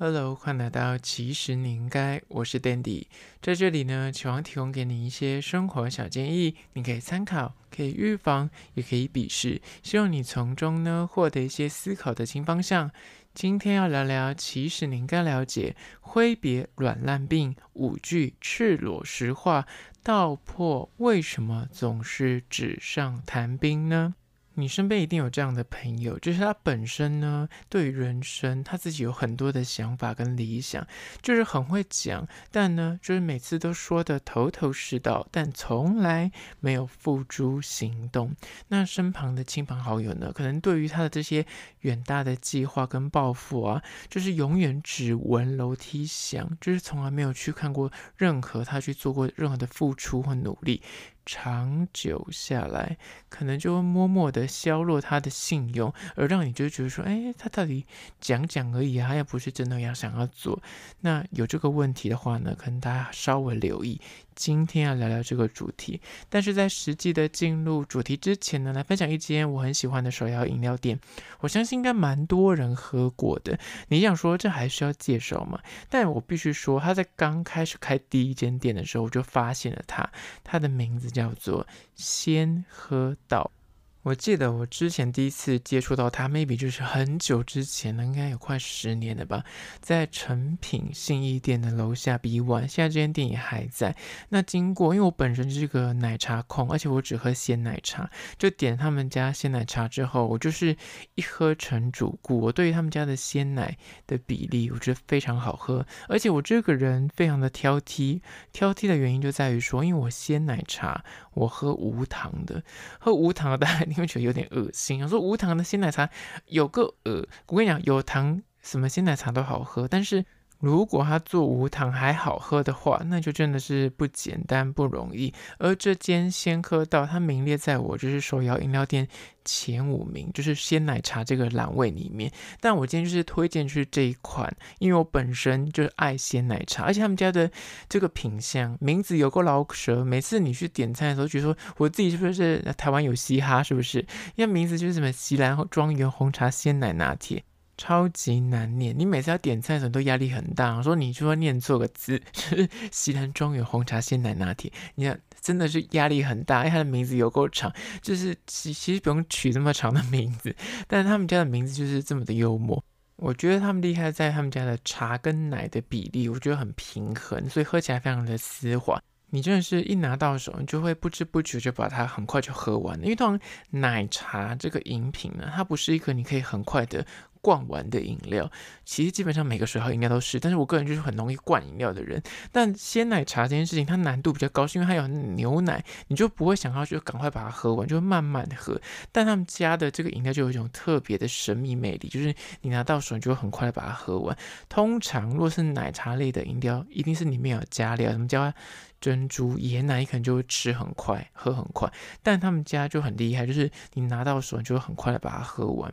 Hello，欢迎来到其实你应该，我是 Dandy，在这里呢，希望提供给你一些生活小建议，你可以参考，可以预防，也可以鄙视，希望你从中呢获得一些思考的新方向。今天要聊聊，其实你应该了解，挥别软烂病，五句赤裸实话，道破为什么总是纸上谈兵呢？你身边一定有这样的朋友，就是他本身呢，对人生他自己有很多的想法跟理想，就是很会讲，但呢，就是每次都说得头头是道，但从来没有付诸行动。那身旁的亲朋好友呢，可能对于他的这些远大的计划跟抱负啊，就是永远只闻楼梯响，就是从来没有去看过任何他去做过任何的付出或努力。长久下来，可能就会默默的削弱他的信用，而让你就觉得说，哎，他到底讲讲而已啊，他又不是真的要想要做。那有这个问题的话呢，可能大家稍微留意。今天要聊聊这个主题，但是在实际的进入主题之前呢，来分享一间我很喜欢的手摇饮料店。我相信应该蛮多人喝过的。你想说这还需要介绍吗？但我必须说，他在刚开始开第一间店的时候，我就发现了他，他的名字叫做先喝到。我记得我之前第一次接触到它，maybe 就是很久之前了，应该有快十年了吧，在诚品信义店的楼下 B One，现在这间店也还在。那经过，因为我本身是个奶茶控，而且我只喝鲜奶茶，就点他们家鲜奶茶之后，我就是一喝成主顾。我对于他们家的鲜奶的比例，我觉得非常好喝，而且我这个人非常的挑剔，挑剔的原因就在于说，因为我鲜奶茶我喝无糖的，喝无糖的大概。因为觉得有点恶心。我说无糖的鲜奶茶有个呃，我跟你讲，有糖什么鲜奶茶都好喝，但是。如果他做无糖还好喝的话，那就真的是不简单不容易。而这间先喝到，它名列在我就是手摇饮料店前五名，就是鲜奶茶这个栏位里面。但我今天就是推荐就是这一款，因为我本身就是爱鲜奶茶，而且他们家的这个品相名字有够老舌。每次你去点餐的时候，觉得说我自己是不是台湾有嘻哈，是不是？因为名字就是什么西兰庄园红茶鲜奶拿铁。超级难念，你每次要点菜的时候都压力很大。我说你就说念错个字，就是西兰庄园红茶鲜奶拿铁，你看真的是压力很大，因为它的名字有够长，就是其其实不用取这么长的名字，但是他们家的名字就是这么的幽默。我觉得他们厉害在他们家的茶跟奶的比例，我觉得很平衡，所以喝起来非常的丝滑。你真的是一拿到手，你就会不知不觉就把它很快就喝完了。因为通常奶茶这个饮品呢，它不是一个你可以很快的。灌完的饮料，其实基本上每个水号应该都是，但是我个人就是很容易灌饮料的人。但鲜奶茶这件事情，它难度比较高，是因为它有牛奶，你就不会想要就赶快把它喝完，就会慢慢的喝。但他们家的这个饮料就有一种特别的神秘魅力，就是你拿到手，你就会很快的把它喝完。通常若是奶茶类的饮料，一定是里面有加料，什么加珍珠、椰奶，你可能就会吃很快，喝很快。但他们家就很厉害，就是你拿到手，你就会很快的把它喝完。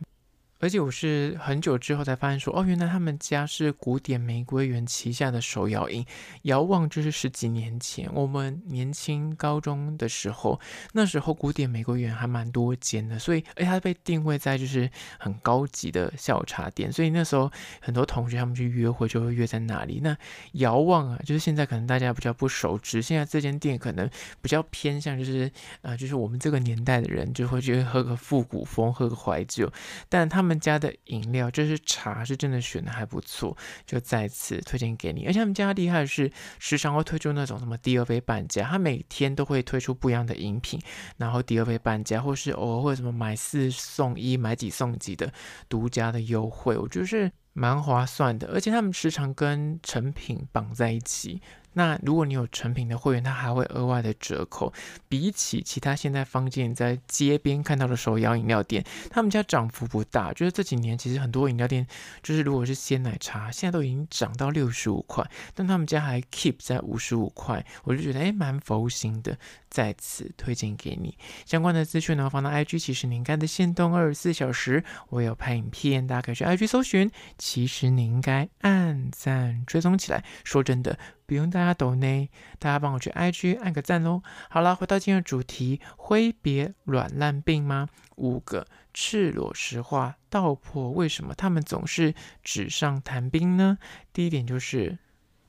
而且我是很久之后才发现说，哦，原来他们家是古典玫瑰园旗下的手摇饮。遥望就是十几年前，我们年轻高中的时候，那时候古典玫瑰园还蛮多间的，所以，而且它被定位在就是很高级的下午茶店，所以那时候很多同学他们去约会就会约在那里。那遥望啊，就是现在可能大家比较不熟知，现在这间店可能比较偏向就是、呃，就是我们这个年代的人就会去喝个复古风，喝个怀旧，但他们。他们家的饮料就是茶，是真的选的还不错，就再次推荐给你。而且他们家厉害的是，时常会推出那种什么第二杯半价，他每天都会推出不一样的饮品，然后第二杯半价，或是偶尔会什么买四送一、买几送几的独家的优惠，我觉得是蛮划算的。而且他们时常跟成品绑在一起。那如果你有成品的会员，它还会额外的折扣。比起其他现在坊间在街边看到的手摇饮料店，他们家涨幅不大。就是这几年其实很多饮料店，就是如果是鲜奶茶，现在都已经涨到六十五块，但他们家还 keep 在五十五块，我就觉得诶蛮佛心的。在此推荐给你相关的资讯呢，放到 IG，其实你应该的限动二十四小时，我有拍影片，大家可以去 IG 搜寻。其实你应该按赞追踪起来。说真的。不用大家抖内，大家帮我去 IG 按个赞喽。好了，回到今天的主题，挥别软烂病吗？五个赤裸实话，道破为什么他们总是纸上谈兵呢？第一点就是，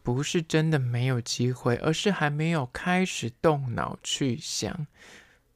不是真的没有机会，而是还没有开始动脑去想。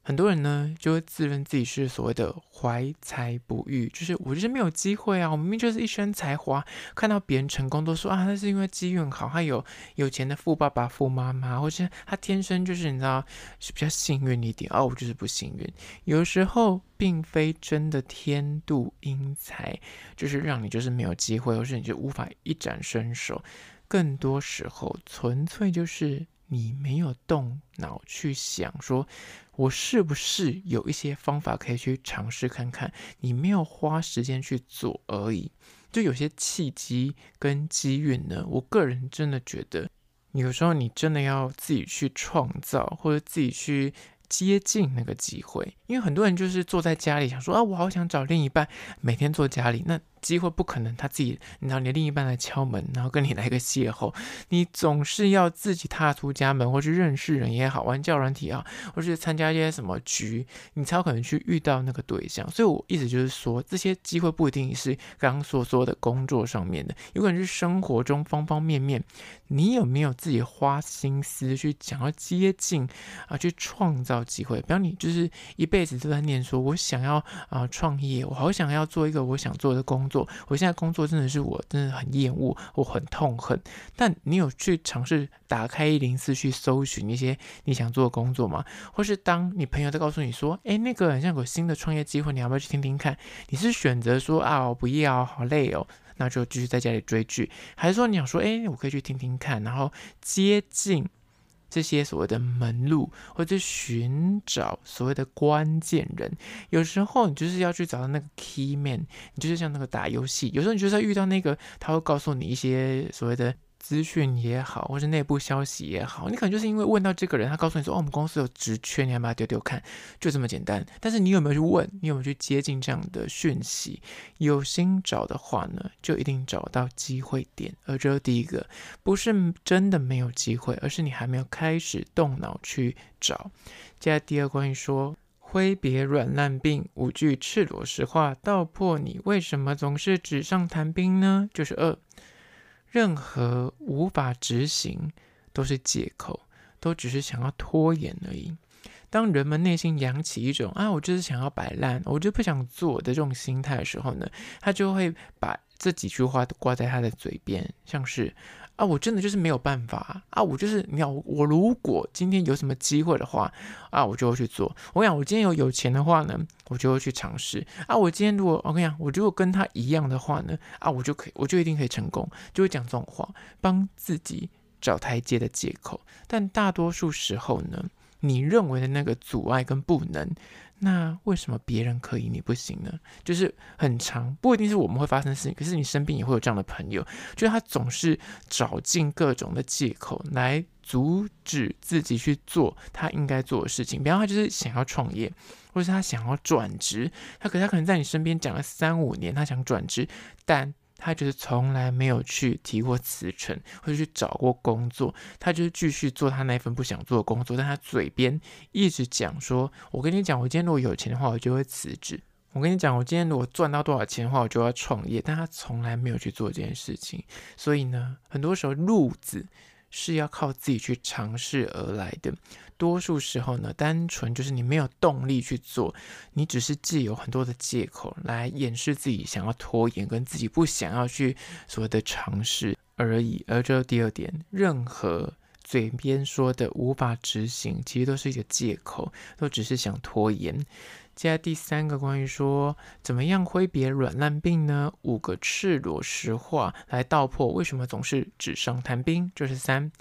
很多人呢，就会自认自己是所谓的怀才不遇，就是我就是没有机会啊，我明明就是一身才华，看到别人成功都说啊，那是因为机运好，他有有钱的富爸爸、富妈妈，或者他天生就是你知道是比较幸运一点哦，我就是不幸运。有时候并非真的天妒英才，就是让你就是没有机会，或是你就无法一展身手，更多时候纯粹就是。你没有动脑去想，说我是不是有一些方法可以去尝试看看？你没有花时间去做而已。就有些契机跟机运呢，我个人真的觉得，有时候你真的要自己去创造，或者自己去。接近那个机会，因为很多人就是坐在家里想说啊，我好想找另一半，每天坐家里，那机会不可能他自己，你知道，你另一半来敲门，然后跟你来个邂逅，你总是要自己踏出家门，或是认识人也好，玩交友软体啊，或是参加一些什么局，你才有可能去遇到那个对象。所以我意思就是说，这些机会不一定是刚刚所说的工作上面的，有可能是生活中方方面面。你有没有自己花心思去想要接近啊，去创造机会？比方你就是一辈子都在念说，我想要啊创业，我好想要做一个我想做的工作。我现在工作真的是我真的很厌恶，我很痛恨。但你有去尝试打开一零四去搜寻一些你想做的工作吗？或是当你朋友在告诉你说，诶，那个好像有新的创业机会，你要不要去听听看？你是选择说啊，我不要，好累哦。那就继续在家里追剧，还是说你想说，哎，我可以去听听看，然后接近这些所谓的门路，或者寻找所谓的关键人。有时候你就是要去找到那个 key man，你就是像那个打游戏，有时候你就是要遇到那个，他会告诉你一些所谓的。资讯也好，或是内部消息也好，你可能就是因为问到这个人，他告诉你说：“哦，我们公司有职缺，你要不要丢丢看？”就这么简单。但是你有没有去问？你有没有去接近这样的讯息？有心找的话呢，就一定找到机会点。而这第一个，不是真的没有机会，而是你还没有开始动脑去找。接下来第二，关于说挥别软烂病，五句赤裸实话，道破你为什么总是纸上谈兵呢？就是二。任何无法执行都是借口，都只是想要拖延而已。当人们内心扬起一种“啊，我就是想要摆烂，我就不想做”的这种心态的时候呢，他就会把这几句话挂在他的嘴边，像是。啊，我真的就是没有办法啊！我就是你要我如果今天有什么机会的话啊，我就会去做。我讲，我今天有有钱的话呢，我就会去尝试啊。我今天如果我跟你讲，我如果跟他一样的话呢，啊，我就可以，我就一定可以成功，就会讲这种话，帮自己找台阶的借口。但大多数时候呢，你认为的那个阻碍跟不能。那为什么别人可以，你不行呢？就是很长，不一定是我们会发生事情，可是你身边也会有这样的朋友，就是他总是找尽各种的借口来阻止自己去做他应该做的事情。比方他就是想要创业，或者是他想要转职，他可他可能在你身边讲了三五年，他想转职，但。他就是从来没有去提过辞呈，或者去找过工作，他就是继续做他那份不想做的工作，但他嘴边一直讲说：“我跟你讲，我今天如果有钱的话，我就会辞职。我跟你讲，我今天如果赚到多少钱的话，我就要创业。”但他从来没有去做这件事情，所以呢，很多时候路子是要靠自己去尝试而来的。多数时候呢，单纯就是你没有动力去做，你只是借有很多的借口来掩饰自己想要拖延跟自己不想要去所谓的尝试而已。而这第二点，任何嘴边说的无法执行，其实都是一个借口，都只是想拖延。接下来第三个，关于说怎么样挥别软烂病呢？五个赤裸实话来道破为什么总是纸上谈兵。这是三。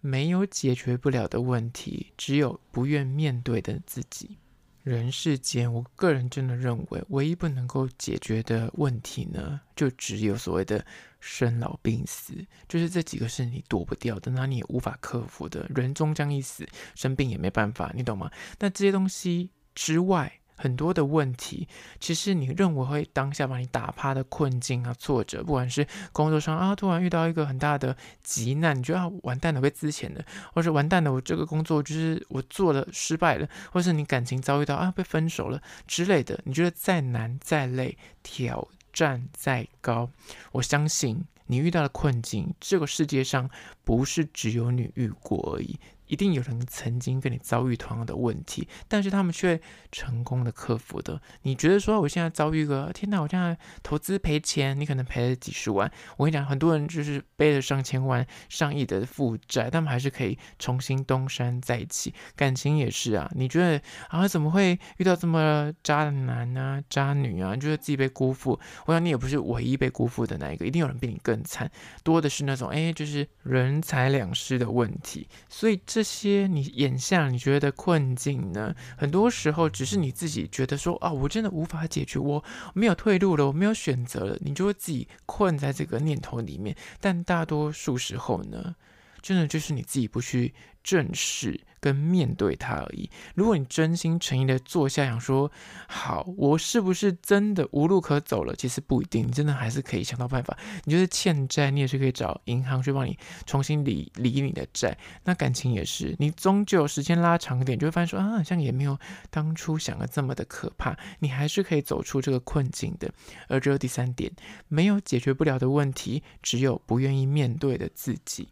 没有解决不了的问题，只有不愿面对的自己。人世间，我个人真的认为，唯一不能够解决的问题呢，就只有所谓的生老病死，就是这几个是你躲不掉的，那你也无法克服的。人终将一死，生病也没办法，你懂吗？那这些东西之外，很多的问题，其实你认为会当下把你打趴的困境啊、挫折，不管是工作上啊，突然遇到一个很大的急难，你觉得啊，完蛋了，被资遣了，或是完蛋了，我这个工作就是我做了失败了，或是你感情遭遇到啊被分手了之类的，你觉得再难再累，挑战再高，我相信你遇到的困境，这个世界上不是只有你遇过而已。一定有人曾经跟你遭遇同样的问题，但是他们却成功的克服的。你觉得说我现在遭遇个天哪，我现在投资赔钱，你可能赔了几十万。我跟你讲，很多人就是背了上千万、上亿的负债，他们还是可以重新东山再起。感情也是啊，你觉得啊怎么会遇到这么渣男啊、渣女啊？你觉得自己被辜负？我想你也不是唯一被辜负的那一个，一定有人比你更惨。多的是那种哎，就是人财两失的问题。所以这这些你眼下你觉得困境呢？很多时候只是你自己觉得说啊，我真的无法解决，我没有退路了，我没有选择了，你就会自己困在这个念头里面。但大多数时候呢，真的就是你自己不去正视跟面对它而已。如果你真心诚意的坐下想说，好，我是不是真的无路可走了？其实不一定，你真的还是可以想到办法。你就是欠债，你也是可以找银行去帮你重新理理你的债。那感情也是，你终究时间拉长一点，就会发现说啊，好像也没有当初想的这么的可怕。你还是可以走出这个困境的。而只有第三点，没有解决不了的问题，只有不愿意面对的自己。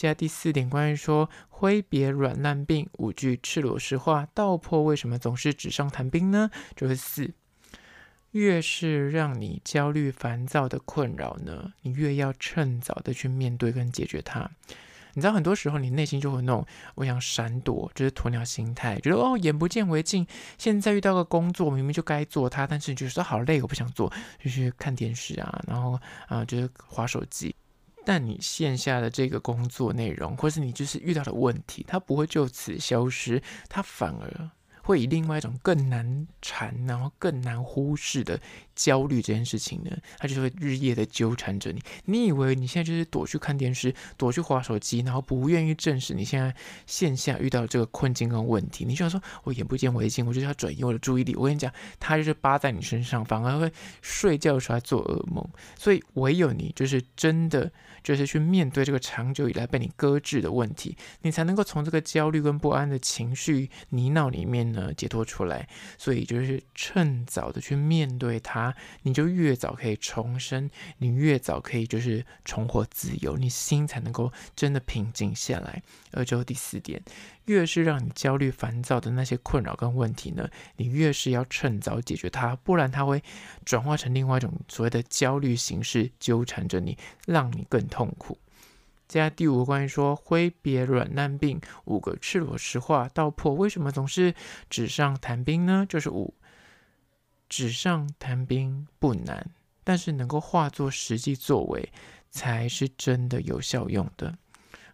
接下第四点，关于说挥别软烂病，五句赤裸实话道破为什么总是纸上谈兵呢？就是四，越是让你焦虑烦躁的困扰呢，你越要趁早的去面对跟解决它。你知道，很多时候你内心就会那种我想闪躲，就是鸵鸟心态，觉得哦眼不见为净。现在遇到个工作，明明就该做它，但是你就说好累，我不想做，就去看电视啊，然后啊就是滑手机。那你线下的这个工作内容，或是你就是遇到的问题，它不会就此消失，它反而会以另外一种更难缠，然后更难忽视的焦虑这件事情呢，它就会日夜的纠缠着你。你以为你现在就是躲去看电视，躲去划手机，然后不愿意正视你现在线下遇到这个困境跟问题。你就想说，我眼不见为净，我就是要转移我的注意力。我跟你讲，它就是扒在你身上，反而会睡觉的时候做噩梦。所以唯有你就是真的。就是去面对这个长久以来被你搁置的问题，你才能够从这个焦虑跟不安的情绪泥淖里面呢解脱出来。所以就是趁早的去面对它，你就越早可以重生，你越早可以就是重获自由，你心才能够真的平静下来。而就第四点。越是让你焦虑烦躁的那些困扰跟问题呢，你越是要趁早解决它，不然它会转化成另外一种所谓的焦虑形式，纠缠着你，让你更痛苦。接下来第五个关于说挥别软烂病，五个赤裸实话道破，为什么总是纸上谈兵呢？就是五，纸上谈兵不难，但是能够化作实际作为，才是真的有效用的。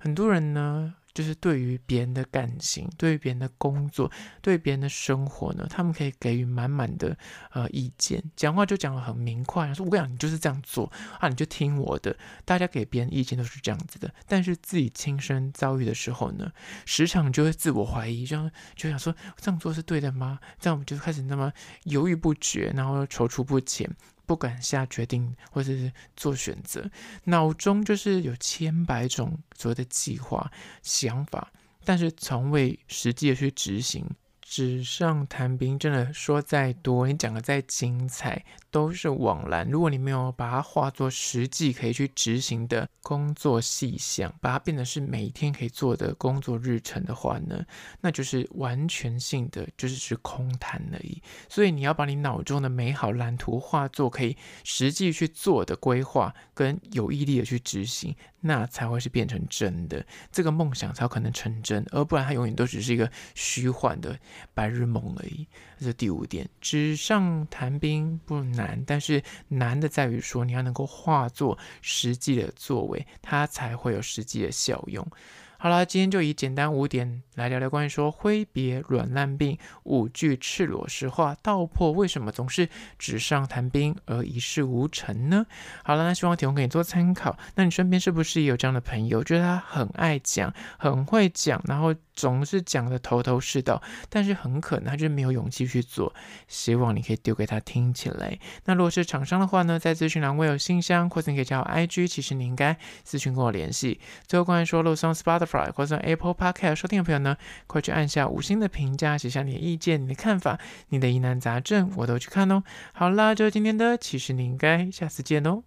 很多人呢。就是对于别人的感情，对于别人的工作，对别人的生活呢，他们可以给予满满的呃意见，讲话就讲得很明快，说我跟你讲，你就是这样做啊，你就听我的。大家给别人意见都是这样子的，但是自己亲身遭遇的时候呢，时常就会自我怀疑，就就想说这样做是对的吗？这样我们就开始那么犹豫不决，然后踌躇不前。不敢下决定，或者是做选择，脑中就是有千百种所谓的计划、想法，但是从未实际的去执行。纸上谈兵，真的说再多，你讲的再精彩，都是枉然。如果你没有把它化作实际可以去执行的工作细项，把它变成是每天可以做的工作日程的话呢，那就是完全性的，就是是空谈而已。所以你要把你脑中的美好蓝图化作可以实际去做的规划，跟有毅力的去执行。那才会是变成真的，这个梦想才有可能成真，而不然它永远都只是一个虚幻的白日梦而已。这是第五点，纸上谈兵不难，但是难的在于说你要能够化作实际的作为，它才会有实际的效用。好了，今天就以简单五点来聊聊关于说挥别软烂病五句赤裸实话，道破为什么总是纸上谈兵而一事无成呢？好了，那希望提供给你做参考。那你身边是不是也有这样的朋友，觉得他很爱讲，很会讲，然后总是讲的头头是道，但是很可能他就是没有勇气去做。希望你可以丢给他听起来。那如果是厂商的话呢，在资讯栏位有信箱，或者你可以加我 IG，其实你应该私讯跟我联系。最后关于说肉松 Spotify。或者 Apple Podcast 收听的朋友呢，快去按下五星的评价，写下你的意见、你的看法、你的疑难杂症，我都去看哦。好啦，就今天的，其实你应该下次见哦。